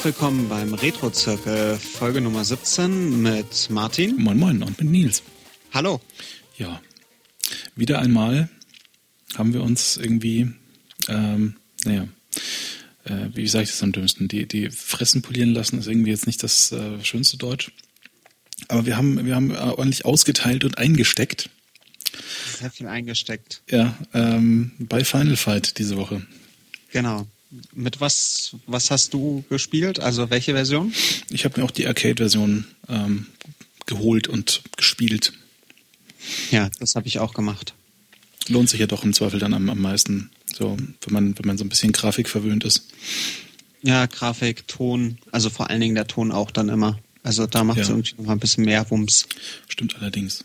Und willkommen beim Retro-Zirkel, Folge Nummer 17 mit Martin. Moin Moin und mit Nils. Hallo. Ja, wieder einmal haben wir uns irgendwie, ähm, naja, äh, wie sage ich das am dümmsten, die, die Fressen polieren lassen ist irgendwie jetzt nicht das äh, schönste Deutsch. Aber wir haben, wir haben ordentlich ausgeteilt und eingesteckt. Sehr viel eingesteckt. Ja, ähm, bei Final Fight diese Woche. Genau. Mit was, was hast du gespielt? Also welche Version? Ich habe mir auch die Arcade-Version ähm, geholt und gespielt. Ja, das habe ich auch gemacht. Lohnt sich ja doch im Zweifel dann am, am meisten, so wenn man wenn man so ein bisschen Grafik verwöhnt ist. Ja, Grafik, Ton, also vor allen Dingen der Ton auch dann immer. Also da macht es Ja. irgendwie noch mal ein bisschen mehr Wumms. Stimmt allerdings.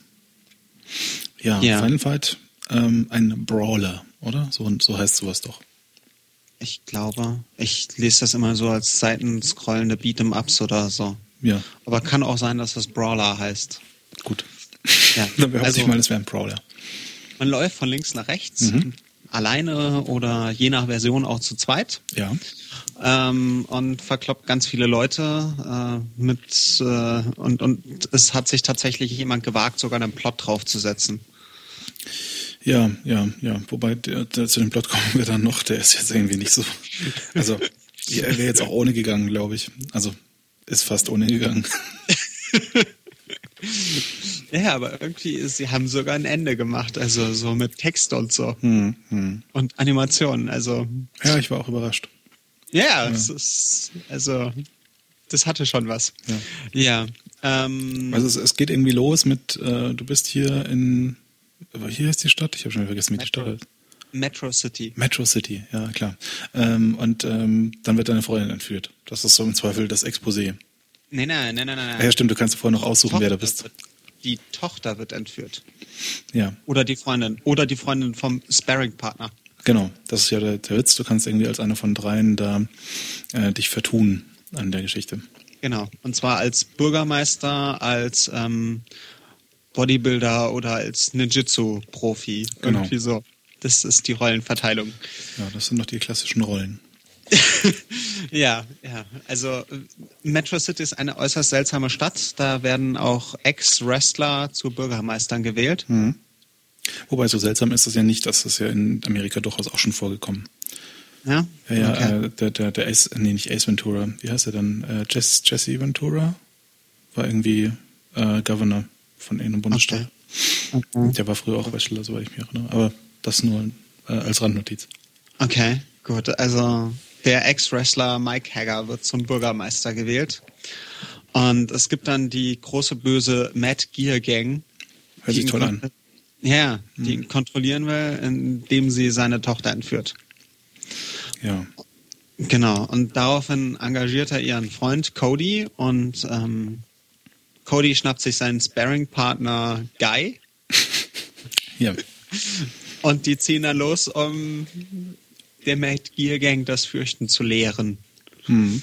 Ja, Ja. Final Fight, ähm, ein Brawler, oder? So, so heißt sowas doch. Ich glaube, ich lese das immer so als seitenscrollende Beat'em-Ups oder so. Ja, Aber kann auch sein, dass das Brawler heißt. gut. Ja, Dann behaupte also- ich mal, es wäre ein Brawler. Man läuft von links nach rechts, Mhm. alleine oder je nach Version auch zu zweit. Ja. ähm, und verkloppt ganz viele Leute äh, mit äh, und und es hat sich tatsächlich jemand gewagt, sogar einen Plot draufzusetzen. Ja, ja, ja. Wobei der, der, zu dem Plot kommen wir dann noch, der ist jetzt irgendwie nicht so. Also, er wäre jetzt auch ohne gegangen, glaube ich. Also, ist fast ohne gegangen. Ja, aber irgendwie sie haben sogar ein Ende gemacht, also so mit Text und so Hm, hm. und Animationen. Also Ja, ich war auch überrascht. ja, es ist also das hatte schon was. Ja. ähm, Also es, es geht irgendwie los mit, äh, du bist hier in, aber hier ist die Stadt, ich habe schon vergessen, wie die Stadt heißt. Metro City. Metro City, ja klar. Ähm, und ähm, dann wird deine Freundin entführt. Das ist so im Zweifel das Exposé. Nee, nein, nein, nein, nein. Ah, ja, stimmt, du kannst vorher noch aussuchen, wer du Tochter bist. Wird, die Tochter wird entführt. Ja, Oder die Freundin. Oder die Freundin vom Sparring-Partner. genau. Das ist ja der, der Witz. Du kannst irgendwie als eine von dreien da äh, dich vertun an der Geschichte. Genau. Und zwar als Bürgermeister, als ähm, Bodybuilder oder als Ninjutsu-Profi. Genau. Irgendwie so. Das ist die Rollenverteilung. Ja, das sind doch die klassischen Rollen. Ja, ja. Also Metro City ist eine äußerst seltsame Stadt. Da werden auch Ex-Wrestler zu Bürgermeistern gewählt. Mhm. Wobei so seltsam ist es ja nicht, das ist ja in Amerika durchaus auch schon vorgekommen. Ja, Ja, ja, Okay. äh, der, der, der Ace, nee, nicht Ace Ventura, wie heißt er dann? Äh, Jess, Jesse Ventura war irgendwie äh, Governor von irgendeinem Bundesstaat. Okay. Der war früher auch Wrestler, soweit ich mich erinnere. Aber das nur äh, als Randnotiz. Okay, gut. Also der Ex-Wrestler Mike Hager wird zum Bürgermeister gewählt. Und es gibt dann die große böse Mad Gear Gang. Hört sich toll an. Ja, die ihn kontrollieren will, indem sie seine Tochter entführt. Ja. Genau. Und daraufhin engagiert er ihren Freund Cody und ähm, Cody schnappt sich seinen Sparring-Partner Guy Ja. und die ziehen dann los, um der Mad Gear Gang das Fürchten zu lehren. Hm.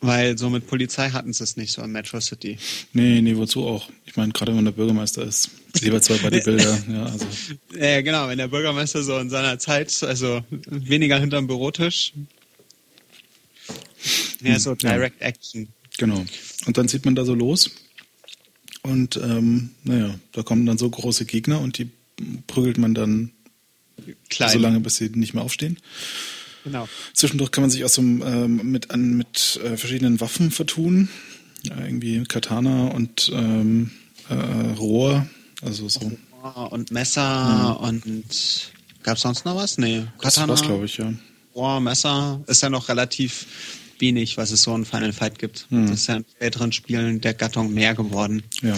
Weil so mit Polizei hatten sie es nicht so in Metro City. Nee, nee, wozu auch? Ich meine, gerade wenn der Bürgermeister ist, lieber zwei Bodybuilder, ja, also. Ja, genau, wenn der Bürgermeister so in seiner Zeit, also weniger hinterm Bürotisch, mehr so Hm, ja. Direct Action. Genau. Und dann zieht man da so los. Und ähm, naja, da kommen dann so große Gegner und die prügelt man dann Klein. so lange, bis sie nicht mehr aufstehen. Genau. Zwischendurch kann man sich auch so ähm, mit, an, mit äh, verschiedenen Waffen vertun. Ja, irgendwie Katana und ähm, äh, Rohr. Also so. Und Messer und gab's sonst noch was? Nee. Das Katana, war's, glaube ich, ja. Rohr, Messer ist ja noch relativ wenig, was es so in Final Fight gibt. Hm. Das ist ja in späteren Spielen der Gattung mehr geworden. Ja.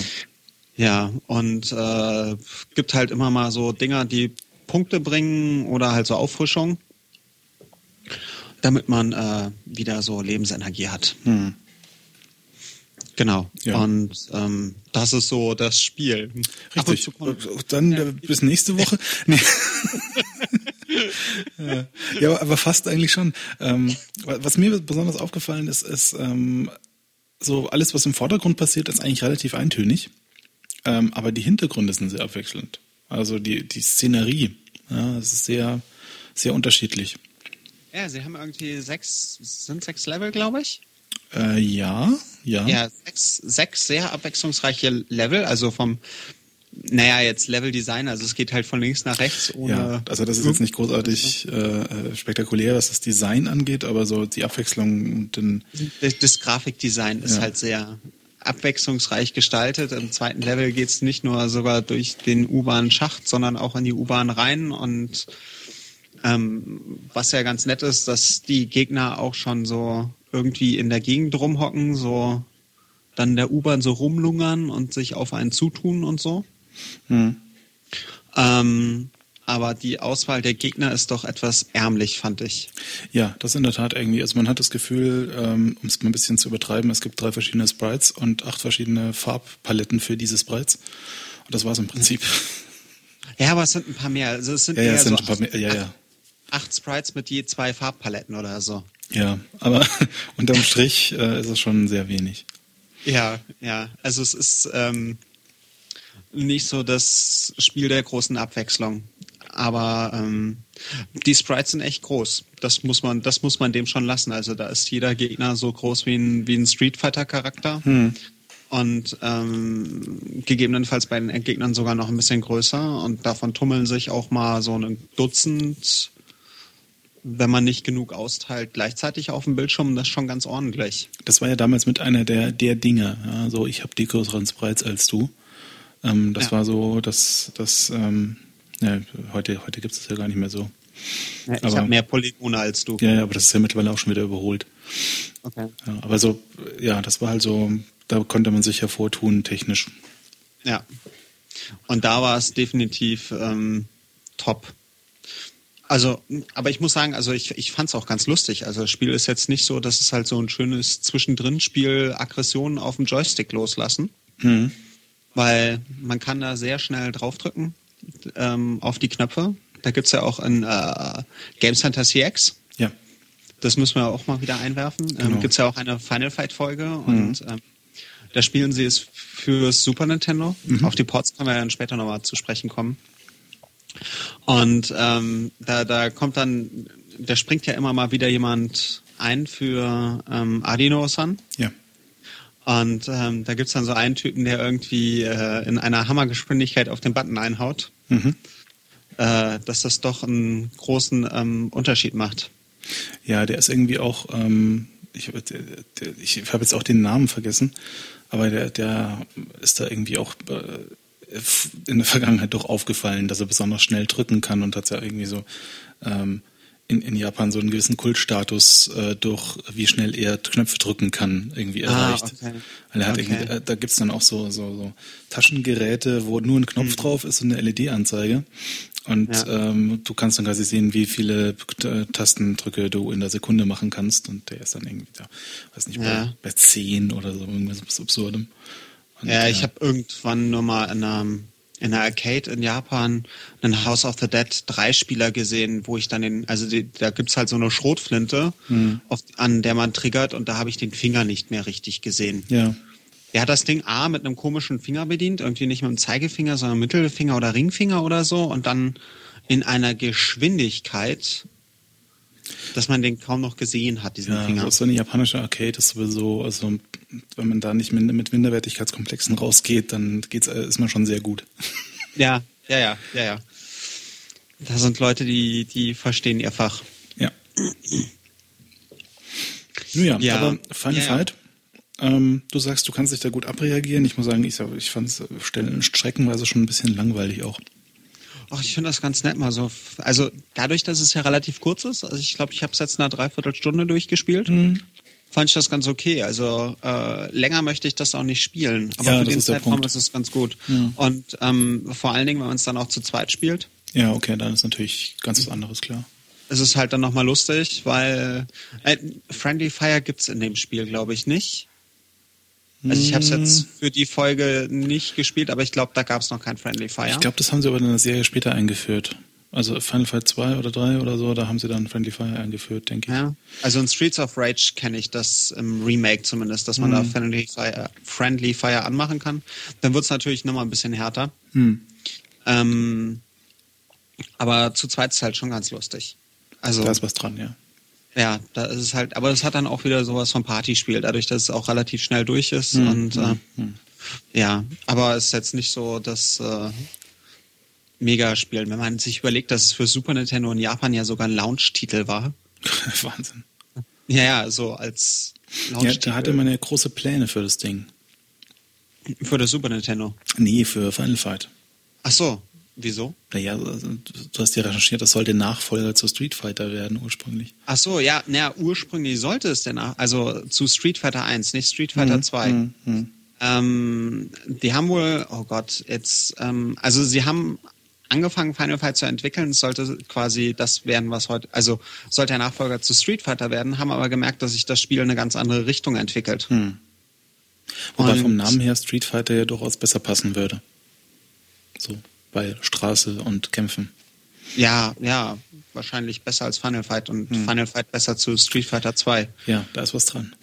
Ja, und äh, gibt halt immer mal so Dinger, die Punkte bringen oder halt so Auffrischung, damit man äh, wieder so Lebensenergie hat. Hm. Genau. Ja. Und ähm, das ist so das Spiel. Richtig. kommt- Dann äh, bis nächste Woche. Nee. Ja. ja, aber fast eigentlich schon. Ähm, was mir besonders aufgefallen ist, ist ähm, so alles, was im Vordergrund passiert, ist eigentlich relativ eintönig. Ähm, aber die Hintergründe sind sehr abwechselnd. Also die, die Szenerie, ja, es ist sehr, sehr unterschiedlich. Ja, sie haben irgendwie sechs, sind sechs Level, glaube ich. Äh, ja, ja. Ja, sechs, sechs sehr abwechslungsreiche Level, also vom, naja, jetzt Level-Design, also es geht halt von links nach rechts ohne. Ja, also das ist jetzt nicht großartig äh, äh, spektakulär, was das Design angeht, aber so die Abwechslung und den. Das, das Grafikdesign ist Ja. halt sehr abwechslungsreich gestaltet. Im zweiten Level geht's nicht nur sogar durch den U-Bahn-Schacht, sondern auch in die U-Bahn rein und ähm, was ja ganz nett ist, dass die Gegner auch schon so irgendwie in der Gegend rumhocken, so dann der U-Bahn so rumlungern und sich auf einen zutun und so. Hm. Ähm, aber die Auswahl der Gegner ist doch etwas ärmlich, fand ich. Ja, das in der Tat irgendwie. Also man hat das Gefühl, ähm, um es mal ein bisschen zu übertreiben, es gibt drei verschiedene Sprites und acht verschiedene Farbpaletten für diese Sprites. Und das war's im Prinzip. Ja, aber es sind ein paar mehr. Also es sind Ja, ja, eher es sind so ein paar mehr, ja, ja. acht Sprites mit je zwei Farbpaletten oder so. Ja, aber unterm Strich äh, ist es schon sehr wenig. Ja, ja. Also es ist ähm, nicht so das Spiel der großen Abwechslung. Aber ähm, die Sprites sind echt groß. Das muss man, das muss man dem schon lassen. Also da ist jeder Gegner so groß wie ein, wie ein Street Fighter Charakter. Und ähm, gegebenenfalls bei den Endgegnern sogar noch ein bisschen größer. Und davon tummeln sich auch mal so ein Dutzend, wenn man nicht genug austeilt, gleichzeitig auf dem Bildschirm. Das ist schon ganz ordentlich. Das war ja damals mit einer der, der Dinge. Ja, so, ich habe die größeren Sprites als du. Ähm, das Ja. war so, dass das, ähm, ja, heute, heute gibt es das ja gar nicht mehr so. Ja, ich habe mehr Polygone als du. Ja, ja, aber das ist ja mittlerweile auch schon wieder überholt. Okay. Aber so, ja, das war halt so, da konnte man sich hervortun, technisch. Ja. Und da war es definitiv ähm, top. Also, aber ich muss sagen, also ich, ich fand es auch ganz lustig. Also das Spiel ist jetzt nicht so, dass es halt so ein schönes Zwischendrin-Spiel Aggressionen auf dem Joystick loslassen. Mhm. Weil man kann da sehr schnell draufdrücken ähm, auf die Knöpfe. Da gibt's ja auch ein äh, Game Center CX. Ja. Das müssen wir auch mal wieder einwerfen. Genau. Ähm, gibt's ja auch eine Final Fight Folge und ähm, da spielen sie es fürs Super Nintendo. Auf die Ports können wir dann später nochmal zu sprechen kommen. Und ähm, da, da kommt dann, da springt ja immer mal wieder jemand ein für ähm, Adino-san. Ja. Und ähm, da gibt's dann so einen Typen, der irgendwie äh, in einer Hammergeschwindigkeit auf den Button einhaut, Mhm. äh, dass das doch einen großen ähm, Unterschied macht. Ja, der ist irgendwie auch, ähm, ich, der, ich habe jetzt auch den Namen vergessen, aber der, der ist da irgendwie auch äh, in der Vergangenheit doch aufgefallen, dass er besonders schnell drücken kann und hat ja irgendwie so ähm, in, in Japan so einen gewissen Kultstatus äh, durch, wie schnell er Knöpfe drücken kann, irgendwie Ah, erreicht. okay. Weil er hat Okay. irgendwie, äh, da gibt's dann auch so, so, so Taschengeräte, wo nur ein Knopf drauf ist und eine LED-Anzeige. Und Hm. Ja. ähm, du kannst dann quasi sehen, wie viele äh, Tastendrücke du in der Sekunde machen kannst. Und der ist dann irgendwie da, weiß nicht, Ja. bei, bei 10 oder so, irgendwas Absurdem. Ja, ich äh, habe irgendwann nur mal in einer, in einer Arcade in Japan einen House of the Dead Dreispieler gesehen, wo ich dann den, also die, da gibt's halt so eine Schrotflinte, Hm. auf, an der man triggert und da habe ich den Finger nicht mehr richtig gesehen. Ja, Er hat das Ding A mit einem komischen Finger bedient, irgendwie nicht mit dem Zeigefinger, sondern Mittelfinger oder Ringfinger oder so und dann in einer Geschwindigkeit, dass man den kaum noch gesehen hat, diesen ja Finger. so, so eine japanische Arcade ist sowieso, also wenn man da nicht mit, Minderwertigkeitskomplexen rausgeht, dann geht's, äh, ist man schon sehr gut. Ja, ja, ja, ja, ja. Da sind Leute, die, die verstehen ihr Fach. Ja. Nun ja, Ja. aber Final Ja. Fight. Ähm, du sagst, du kannst dich da gut abreagieren. Ich muss sagen, ich, ich fand es Stellen streckenweise schon ein bisschen langweilig auch. Ach, ich finde das ganz nett mal so. Also dadurch, dass es ja relativ kurz ist, also ich glaube, ich habe es jetzt in einer Dreiviertelstunde durchgespielt, Mhm. Fand ich das ganz okay. Also äh, länger möchte ich das auch nicht spielen. Aber Ja, für den ist Zeitraum ist es ganz gut. Und ähm, vor allen Dingen, wenn man es dann auch zu zweit spielt, Ja, okay, dann ist natürlich ganz was anderes, klar. ist es halt dann nochmal lustig, weil äh, Friendly Fire gibt's in dem Spiel, glaube ich, nicht. Also ich habe es Hm. jetzt für die Folge nicht gespielt, aber ich glaube, da gab's noch kein Friendly Fire. Ich glaube, das haben sie aber in der Serie später eingeführt. Also Final Fight 2 oder 3 oder so, da haben sie dann Friendly Fire eingeführt, denke ich. Ja, also in Streets of Rage kenne ich das im Remake zumindest, dass man da Mhm. Friendly Fire, Friendly Fire anmachen kann. Dann wird's natürlich nochmal ein bisschen härter. Hm. Ähm, aber zu zweit ist halt schon ganz lustig. Also Da ist was dran, ja. Ja, da ist es halt, aber es hat dann auch wieder sowas vom Partyspiel, dadurch, dass es auch relativ schnell durch ist. Hm, und äh, hm. ja, aber es ist jetzt nicht so das äh, Mega-Spiel. Wenn man sich überlegt, dass es für Super Nintendo in Japan ja sogar ein Launch-Titel war. Wahnsinn. Ja, ja, so als Ja, Launch-Titel da hatte man ja große Pläne für das Ding. für das Super Nintendo. Nee, für Final Fight. Ach so, wieso? Naja, also, du hast ja recherchiert, das sollte Nachfolger zu Street Fighter werden ursprünglich. Ach so, ja, naja, ursprünglich sollte es denn, auch- also zu Street Fighter 1, nicht Street Fighter 2. Hm, hm. Ähm, die haben wohl, oh Gott, jetzt, ähm, also sie haben angefangen, Final Fight zu entwickeln. Es sollte quasi das werden, was heute, also sollte der Nachfolger zu Street Fighter werden, haben aber gemerkt, dass sich das Spiel in eine ganz andere Richtung entwickelt. Hm. Wobei Und- vom Namen her Street Fighter ja durchaus besser passen würde. So, bei Straße und Kämpfen. Ja, ja, wahrscheinlich besser als Final Fight und Final Fight besser zu Street Fighter 2. Ja, da ist was dran.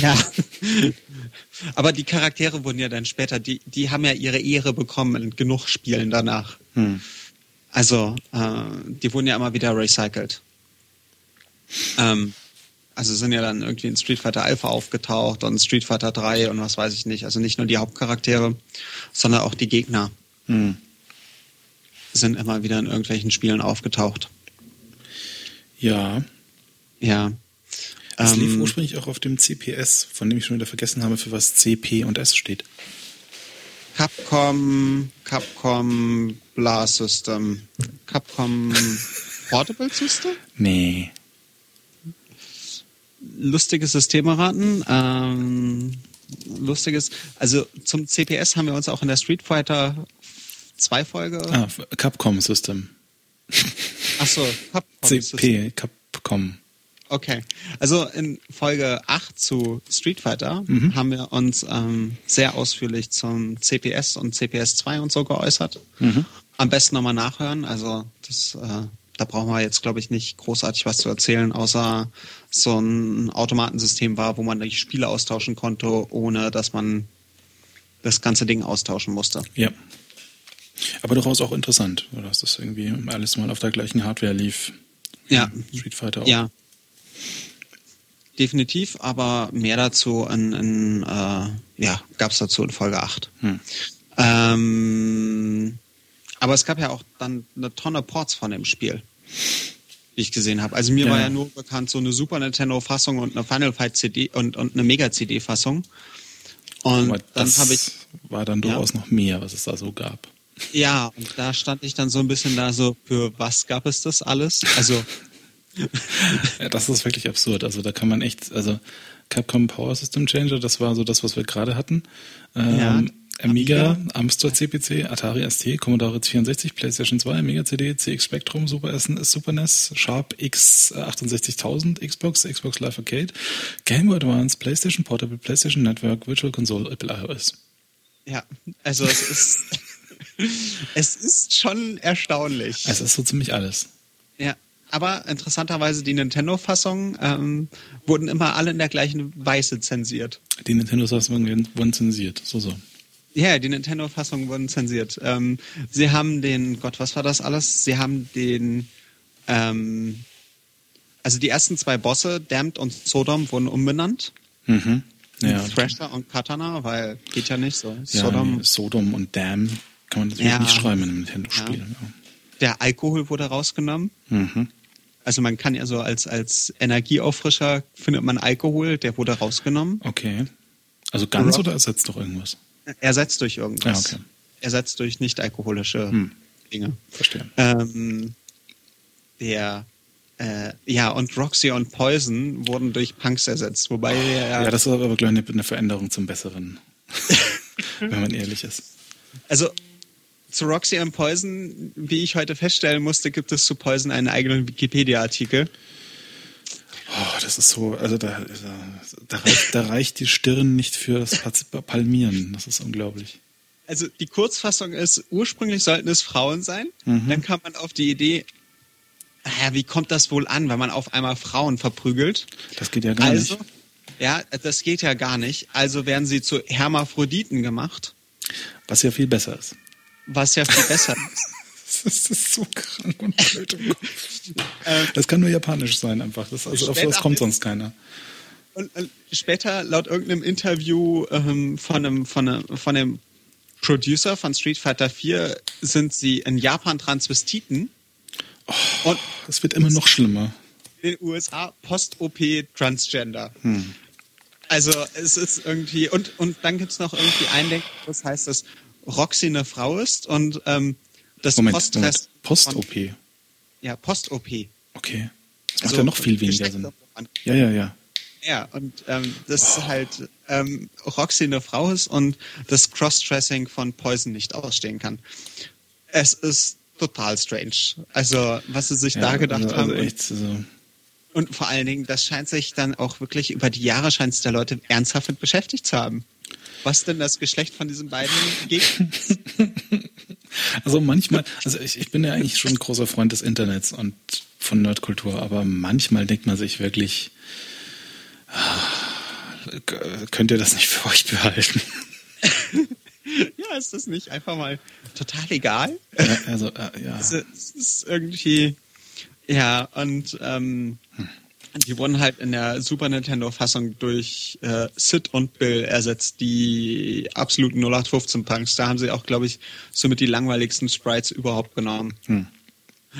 Ja. aber die Charaktere wurden ja dann später, die, die haben ja ihre Ehre bekommen in genug Spielen danach. Hm. Also, äh, die wurden ja immer wieder recycelt. Ähm, also sind ja dann irgendwie in Street Fighter Alpha aufgetaucht und Street Fighter 3 und was weiß ich nicht. Also nicht nur die Hauptcharaktere, sondern auch die Gegner Hm. sind immer wieder in irgendwelchen Spielen aufgetaucht. Ja, Ja. es lief Ähm, ursprünglich auch auf dem CPS, von dem ich schon wieder vergessen habe, für was C, P und S steht. Capcom, Capcom Blast System, Capcom Portable System? Nee. lustiges System erraten. Ähm, lustiges, also zum CPS haben wir uns auch in der Street Fighter 2 Folge. Ah, Capcom System. Ach so, Capcom System. CP, Capcom. Okay. Also in Folge 8 zu Street Fighter haben wir uns ähm, sehr ausführlich zum CPS und CPS 2 und so geäußert. Am besten nochmal nachhören. Also das, äh, da brauchen wir jetzt, glaube ich, nicht großartig was zu erzählen, außer so ein Automatensystem war, wo man die Spiele austauschen konnte, ohne dass man das ganze Ding austauschen musste. Ja. Aber durchaus auch interessant, dass das irgendwie alles mal auf der gleichen Hardware lief. Ja. Street Fighter auch. Ja. Definitiv, aber mehr dazu in, in äh, ja, gab es dazu in Folge 8. Hm. Ähm, aber es gab ja auch dann eine Tonne Ports von dem Spiel, die ich gesehen habe. Also mir Ja. war ja nur bekannt so eine Super Nintendo-Fassung und eine Final Fight CD und, und eine Mega-CD-Fassung. Und Aber dann das habe ich, war dann durchaus noch mehr, was es da so gab. ja, und da stand ich dann so ein bisschen da so, für was gab es das alles? Also, Ja, das ist wirklich absurd. Also da kann man echt, also Capcom Power System Changer, das war so das, was wir gerade hatten. Ähm, Ja, Amiga, Amiga. Amstrad CPC, Atari ST, Commodore 64, PlayStation 2, Amiga CD, CX Spectrum, Super, S Super NES, Sharp X 68000, Xbox, Xbox Live Arcade, Game Boy Advance, PlayStation Portable, PlayStation Network, Virtual Console, Apple iOS. ja, also es ist, es ist schon erstaunlich. Es ist so ziemlich alles. Ja, aber interessanterweise die Nintendo-Fassungen ähm, wurden immer alle in der gleichen Weise zensiert. Die Nintendo-Sachen wurden zensiert. So, so. Ja, die Nintendo-Fassungen wurden zensiert. Ähm, sie haben den, Gott, was war das alles? Sie haben den, ähm, also die ersten zwei Bosse, Damned und Sodom, wurden umbenannt. Mhm. Ja, Thrasher und Katana, weil geht ja nicht so. ja Sodom, nee, Sodom und Dam kann man natürlich Ja. nicht schreiben in einem Nintendo-Spiel. Ja. Der Alkohol wurde rausgenommen. Mhm. Also man kann ja so als, als Energieauffrischer findet man Alkohol, der wurde rausgenommen. Okay. Also ganz Rock. oder ersetzt doch irgendwas? Ersetzt durch irgendwas. Ja, okay. Ersetzt durch nicht alkoholische Hm. Dinge. Verstehe. Ähm, der äh, ja und Roxy und Poison wurden durch Punks ersetzt, wobei der, Ja, das ist aber gleich eine, eine Veränderung zum Besseren. wenn man ehrlich ist. also zu Roxy und Poison, wie ich heute feststellen musste, gibt es zu Poison einen eigenen Wikipedia-Artikel. Oh, das ist so, also da, da, reicht, da reicht die Stirn nicht für das Palmieren. Das ist unglaublich. Also die Kurzfassung ist, ursprünglich sollten es Frauen sein. Mhm. Dann kam man auf die Idee, naja, wie kommt das wohl an, wenn man auf einmal Frauen verprügelt? Das geht ja gar also, nicht. ja, das geht ja gar nicht. Also werden sie zu Hermaphroditen gemacht, Was ja viel besser ist. Was ja viel besser ist. Das ist so krank und blöd Kopf. Das kann nur japanisch sein, einfach. Das, also auf sowas kommt sonst keiner. Und, später, laut irgendeinem Interview ähm, von, einem, von, einem, von dem Producer von Street Fighter 4 sind sie in Japan Transvestiten. Oh, und das wird immer noch schlimmer. In den USA Post-OP Transgender. Hm. Also es ist irgendwie, und, und dann gibt es noch irgendwie ein Denken, das heißt, dass Roxy eine Frau ist und ähm, das Post-OP. Post-OP. Ja, Post-OP. Okay. Das macht also, ja noch viel weniger Sinn. Ja, ja, ja. Ja, und ähm, das oh. halt ähm, Roxy eine Frau ist und das Cross-Dressing von Poison nicht ausstehen kann. Es ist total strange. Also, was sie sich ja, da gedacht also, haben. Also echt, also und vor allen Dingen, das scheint sich dann auch wirklich über die Jahre scheint es der Leute ernsthaft mit beschäftigt zu haben. Was denn das Geschlecht von diesen beiden Gegnern Also manchmal, also ich, ich bin ja eigentlich schon ein großer Freund des Internets und von Nerdkultur, aber manchmal denkt man sich wirklich, könnt ihr das nicht für euch behalten? ja, ist das nicht einfach mal total egal? Ja, also, äh, ja. Es, es ist irgendwie, ja, und ähm, hm. Die wurden halt in der Super Nintendo-Fassung durch äh, Sid und Bill ersetzt, die absoluten 0815-Punks. Da haben sie auch, glaube ich, somit die langweiligsten Sprites überhaupt genommen. Hm.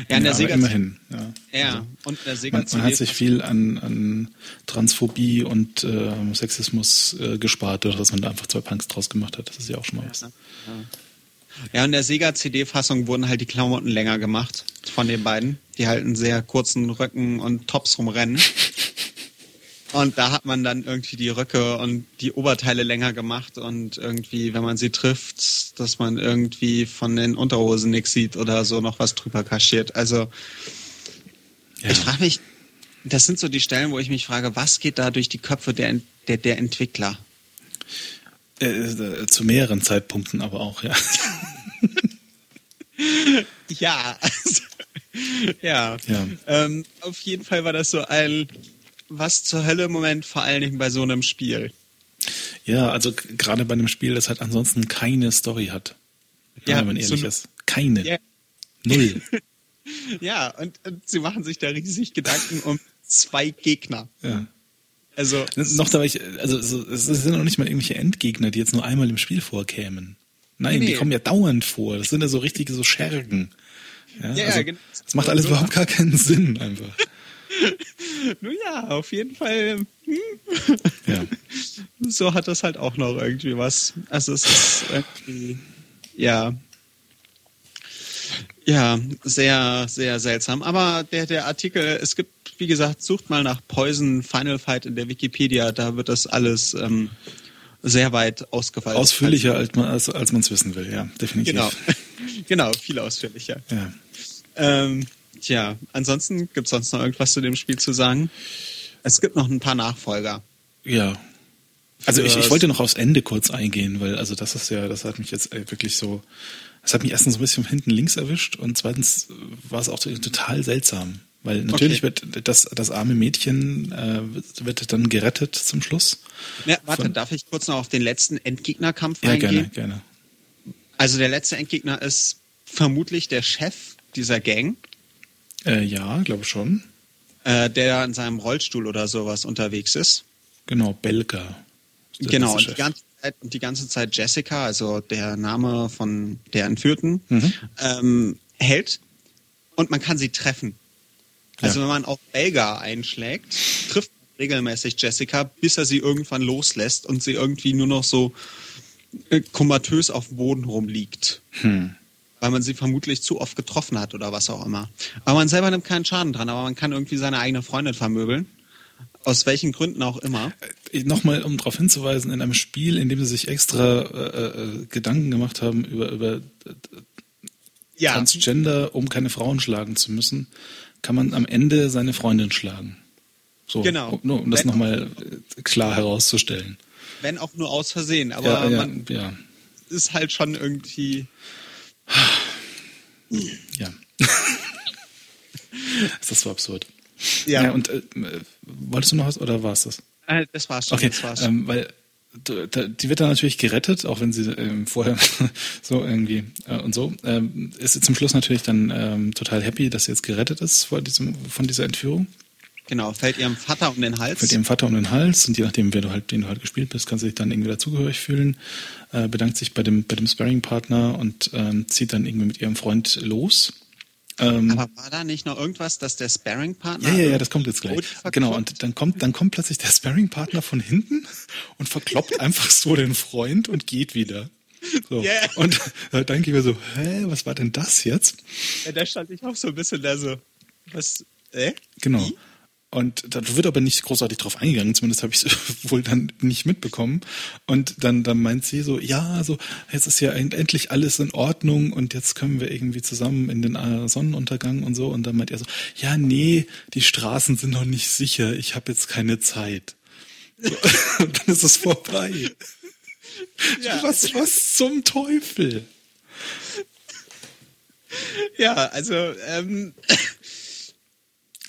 Ja, in der ja, Sega immerhin. Ja, ja. Also, und der Sega man, man hat sich viel an, an Transphobie und äh, Sexismus äh, gespart, dass man da einfach zwei Punks draus gemacht hat. Das ist ja auch schon mal was. Ja, ja. in der Sega CD-Fassung wurden halt die Klamotten länger gemacht von den beiden, die halt in sehr kurzen Röcken und Tops rumrennen. Und da hat man dann irgendwie die Röcke und die Oberteile länger gemacht und irgendwie, wenn man sie trifft, dass man irgendwie von den Unterhosen nichts sieht oder so noch was drüber kaschiert. Also ja. ich frage mich, das sind so die Stellen, wo ich mich frage, was geht da durch die Köpfe der, der, der Entwickler? Äh, äh zu mehreren Zeitpunkten aber auch, ja. ja, also, ja. ja. Ähm, auf jeden Fall war das so ein was zur Hölle Moment, vor allen Dingen bei so einem Spiel. Ja, also gerade bei einem Spiel, das halt ansonsten keine Story hat. Ja, wenn man ehrlich so, ist. Keine. Ja. Null. ja, und, und, sie machen sich da riesig Gedanken um zwei Gegner. Ja. Also. Noch da ich, also es sind noch nicht mal irgendwelche Endgegner, die jetzt nur einmal im Spiel vorkämen. Nein, nee, die kommen ja dauernd vor. Das sind ja so richtige so Schergen. Ja, ja, also, genau. Das macht alles überhaupt gar keinen Sinn einfach. Nun ja, auf jeden Fall. Hm. Ja. So hat das halt auch noch irgendwie was. Also es ist irgendwie, ja. Ja, sehr, sehr seltsam. Aber der, der Artikel, es gibt, wie gesagt, sucht mal nach Poison Final Fight in der Wikipedia, da wird das alles ähm, sehr weit ausgefallen. Ausführlicher, als man als, als es wissen will, ja, definitiv. Genau, genau viel ausführlicher. Ja. Ähm, Tja, ansonsten gibt es sonst noch irgendwas zu dem Spiel zu sagen? Es gibt noch ein paar Nachfolger. Ja. Also ich, ich wollte noch aufs Ende kurz eingehen, weil also das ist ja, das hat mich jetzt wirklich so, das hat mich erstens so ein bisschen hinten links erwischt und zweitens war es auch total seltsam. Weil natürlich okay. wird das, das arme Mädchen äh, wird dann gerettet zum Schluss. Ja, warte, Von, darf ich kurz noch auf den letzten Endgegnerkampf ja, eingehen? Ja, gerne, gerne. Also der letzte Endgegner ist vermutlich der Chef dieser Gang. Äh, ja, glaube schon. Äh, der in seinem Rollstuhl oder sowas unterwegs ist. Genau, Belka. Genau, und die, ganze Zeit, und die ganze Zeit Jessica, also der Name von der Entführten, mhm. ähm, hält und man kann sie treffen. Also ja. wenn man auf Belga einschlägt, trifft man regelmäßig Jessica, bis er sie irgendwann loslässt und sie irgendwie nur noch so äh, komatös auf dem Boden rumliegt. Hm weil man sie vermutlich zu oft getroffen hat oder was auch immer. Aber man selber nimmt keinen Schaden dran, aber man kann irgendwie seine eigene Freundin vermöbeln. Aus welchen Gründen auch immer. Äh, nochmal, um darauf hinzuweisen, in einem Spiel, in dem sie sich extra äh, äh, Gedanken gemacht haben über, über äh, ja. Transgender, um keine Frauen schlagen zu müssen, kann man am Ende seine Freundin schlagen. So, genau. Um, um das nochmal klar herauszustellen. Wenn auch nur aus Versehen, aber ja, ja, man ja. ist halt schon irgendwie ja. ist das so absurd? Ja. ja und äh, wolltest du noch was oder war es das? Äh, das war's schon. Okay, das war's schon. Ähm, weil die wird dann natürlich gerettet, auch wenn sie ähm, vorher so irgendwie äh, und so. Ähm, ist sie zum Schluss natürlich dann ähm, total happy, dass sie jetzt gerettet ist vor diesem, von dieser Entführung. Genau, fällt ihrem Vater um den Hals. Fällt ihrem Vater um den Hals und je nachdem, wer du halt, den du halt gespielt bist, kannst du dich dann irgendwie dazugehörig fühlen, äh, bedankt sich bei dem, bei dem Sparring-Partner und ähm, zieht dann irgendwie mit ihrem Freund los. Ähm, Aber war da nicht noch irgendwas, dass der Sparring-Partner. Ja, ja, ja, das kommt jetzt gleich. Genau, und dann kommt, dann kommt plötzlich der Sparring-Partner von hinten und verkloppt einfach so den Freund und geht wieder. So. Yeah. Und da denke ich mir so, hä, was war denn das jetzt? Ja, da stand ich auch so ein bisschen da so, was, äh? Genau. Wie? Und da wird aber nicht großartig drauf eingegangen, zumindest habe ich es wohl dann nicht mitbekommen. Und dann, dann meint sie so, ja, so, jetzt ist ja endlich alles in Ordnung und jetzt können wir irgendwie zusammen in den äh, Sonnenuntergang und so. Und dann meint er so, ja, nee, die Straßen sind noch nicht sicher, ich habe jetzt keine Zeit. So, und dann ist es vorbei. Ja. Was, was zum Teufel? Ja, also ähm,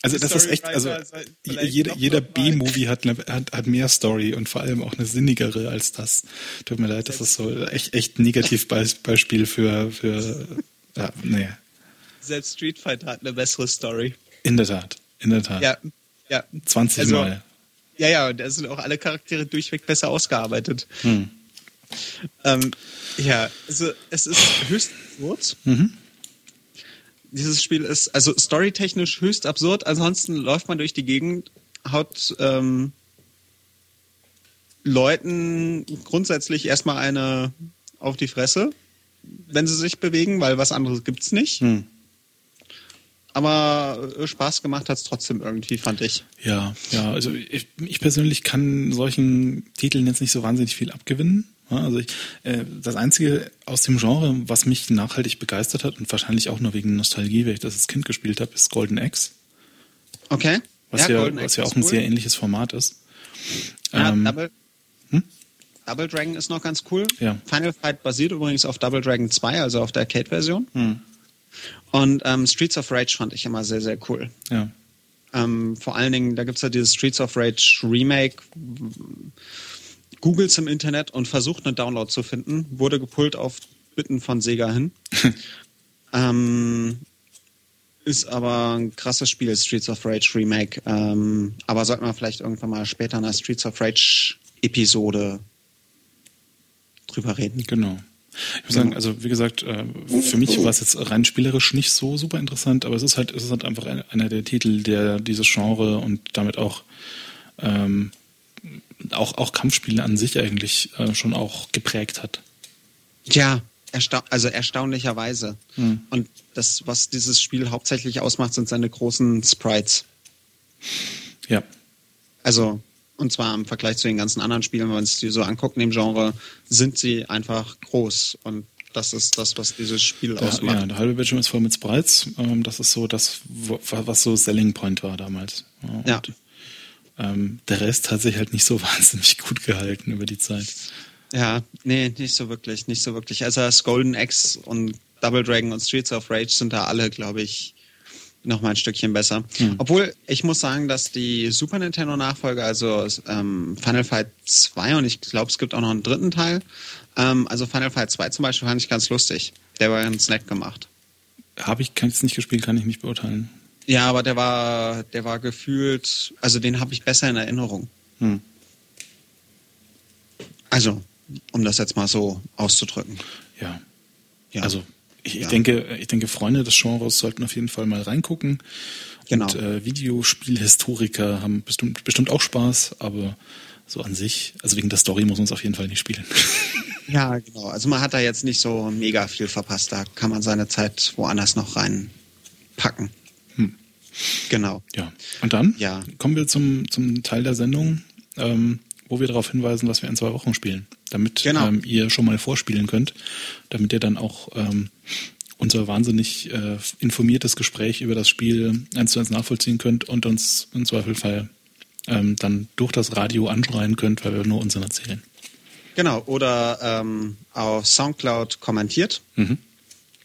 also das ist echt, also jeder, jeder B-Movie hat, hat, hat mehr Story und vor allem auch eine sinnigere als das. Tut mir leid, das ist so echt, echt Negativbeispiel für, für, ja, nee. Selbst Street Fighter hat eine bessere Story. In der Tat, in der Tat. Ja, ja. 20 also, Mal. Ja, ja, und da sind auch alle Charaktere durchweg besser ausgearbeitet. Hm. Ähm, ja, also es ist höchst kurz. Mhm dieses Spiel ist also storytechnisch höchst absurd. Ansonsten läuft man durch die Gegend, haut ähm, Leuten grundsätzlich erstmal eine auf die Fresse, wenn sie sich bewegen, weil was anderes gibt's nicht. Hm. Aber äh, Spaß gemacht hat's trotzdem irgendwie, fand ich. Ja, ja, also ich, ich persönlich kann solchen Titeln jetzt nicht so wahnsinnig viel abgewinnen. Also ich, äh, das Einzige aus dem Genre, was mich nachhaltig begeistert hat und wahrscheinlich auch nur wegen Nostalgie, weil ich das als Kind gespielt habe, ist Golden Axe. Okay. Was ja, ja was ja auch ein cool. sehr ähnliches Format ist. Ja, ähm, Double, hm? Double Dragon ist noch ganz cool. Ja. Final Fight basiert übrigens auf Double Dragon 2, also auf der Arcade-Version. Hm. Und ähm, Streets of Rage fand ich immer sehr, sehr cool. Ja. Ähm, vor allen Dingen, da gibt es ja dieses Streets of Rage Remake, googelt im Internet und versucht einen Download zu finden, wurde gepult auf Bitten von Sega hin. ähm, ist aber ein krasses Spiel, Streets of Rage Remake. Ähm, aber sollten wir vielleicht irgendwann mal später in einer Streets of Rage Episode drüber reden. Genau. Ich muss sagen, also wie gesagt, äh, für mich war es jetzt rein spielerisch nicht so super interessant, aber es ist halt, es ist halt einfach einer der Titel, der dieses Genre und damit auch ähm, auch, auch Kampfspiele an sich eigentlich äh, schon auch geprägt hat. Ja, ersta also erstaunlicherweise. Hm. Und das, was dieses Spiel hauptsächlich ausmacht, sind seine großen Sprites. Ja. Also, und zwar im Vergleich zu den ganzen anderen Spielen, wenn man sich die so anguckt in dem Genre, sind sie einfach groß. Und das ist das, was dieses Spiel der, ausmacht. Ja, der halbe Bildschirm ist voll mit Sprites. Ähm, das ist so das, was so Selling Point war damals. Und ja. Ähm, der Rest hat sich halt nicht so wahnsinnig gut gehalten über die Zeit. Ja, nee, nicht so wirklich, nicht so wirklich. Also das Golden Axe und Double Dragon und Streets of Rage sind da alle, glaube ich, noch mal ein Stückchen besser. Hm. Obwohl, ich muss sagen, dass die Super Nintendo-Nachfolger, also ähm, Final Fight 2 und ich glaube, es gibt auch noch einen dritten Teil, ähm, also Final Fight 2 zum Beispiel fand ich ganz lustig. Der war ganz nett gemacht. Habe ich jetzt nicht gespielt, kann ich nicht beurteilen. Ja, aber der war, der war gefühlt, also den habe ich besser in Erinnerung. Hm. Also, um das jetzt mal so auszudrücken. Ja. ja. Also, ich, ja. ich, denke, ich denke, Freunde des Genres sollten auf jeden Fall mal reingucken. Genau. Und äh, Videospielhistoriker haben bestimmt, bestimmt auch Spaß, aber so an sich, also wegen der Story muss man es auf jeden Fall nicht spielen. Ja, genau. Also man hat da jetzt nicht so mega viel verpasst. Da kann man seine Zeit woanders noch reinpacken. Genau. Ja. Und dann ja. kommen wir zum, zum Teil der Sendung, ähm, wo wir darauf hinweisen, was wir in zwei Wochen spielen. Damit genau. ähm, ihr schon mal vorspielen könnt, damit ihr dann auch ähm, unser wahnsinnig äh, informiertes Gespräch über das Spiel eins zu eins nachvollziehen könnt und uns im Zweifelfall ähm, dann durch das Radio anschreien könnt, weil wir nur unseren erzählen. Genau, oder ähm, auf Soundcloud kommentiert mhm.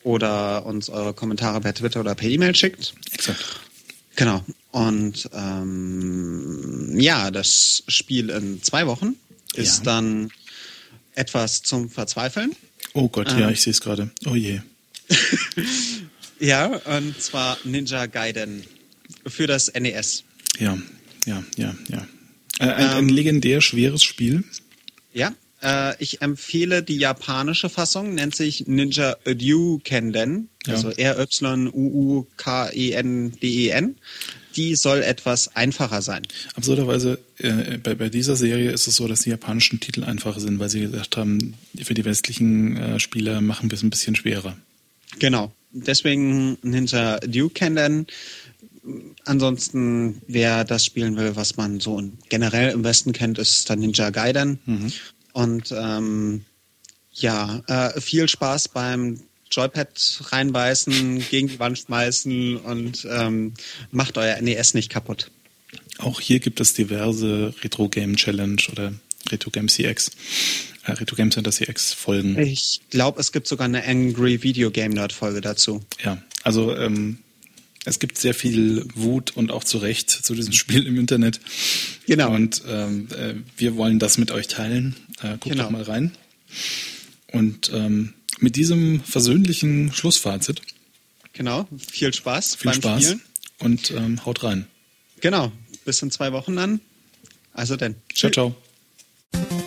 oder uns eure Kommentare per Twitter oder per E-Mail schickt. Exakt. Genau. Und ähm, ja, das Spiel in zwei Wochen ist Ja. dann etwas zum Verzweifeln. Oh Gott, ja, Ähm. ich sehe es gerade. Oh je. Ja, und zwar Ninja Gaiden für das NES. Ja, ja, ja, ja. Äh, ein, ein legendär schweres Spiel. Ja, äh, ich empfehle die japanische Fassung, nennt sich Ninja Ryukenden, Ja. also R-Y-U-U-K-E-N-D-E-N. Die soll etwas einfacher sein. Absurderweise, äh, bei, bei dieser Serie ist es so, dass die japanischen Titel einfacher sind, weil sie gesagt haben, für die westlichen äh, Spieler machen wir es ein bisschen schwerer. Genau. Deswegen Ninja Ryukenden. Ansonsten, wer das spielen will, was man so generell im Westen kennt, ist dann Ninja Gaiden. Und ähm, ja, äh, viel Spaß beim Joypad reinbeißen, gegen die Wand schmeißen und ähm, macht euer NES nicht kaputt. Auch hier gibt es diverse Retro Game Challenge oder Retro Game CX, äh, Retro Game Center CX Folgen. Ich glaube, es gibt sogar eine Angry Video Game Nerd Folge dazu. Ja, also ähm, es gibt sehr viel Wut und auch zu Recht zu diesem Spiel im Internet. Genau. Und ähm, äh, wir wollen das mit euch teilen. Äh, guckt Genau. doch mal rein. Und ähm, mit diesem versöhnlichen Schlussfazit Genau. Viel Spaß viel beim Spaß Spielen. und ähm, haut rein. Genau. Bis in zwei Wochen dann. Also denn. Ciao, ciao.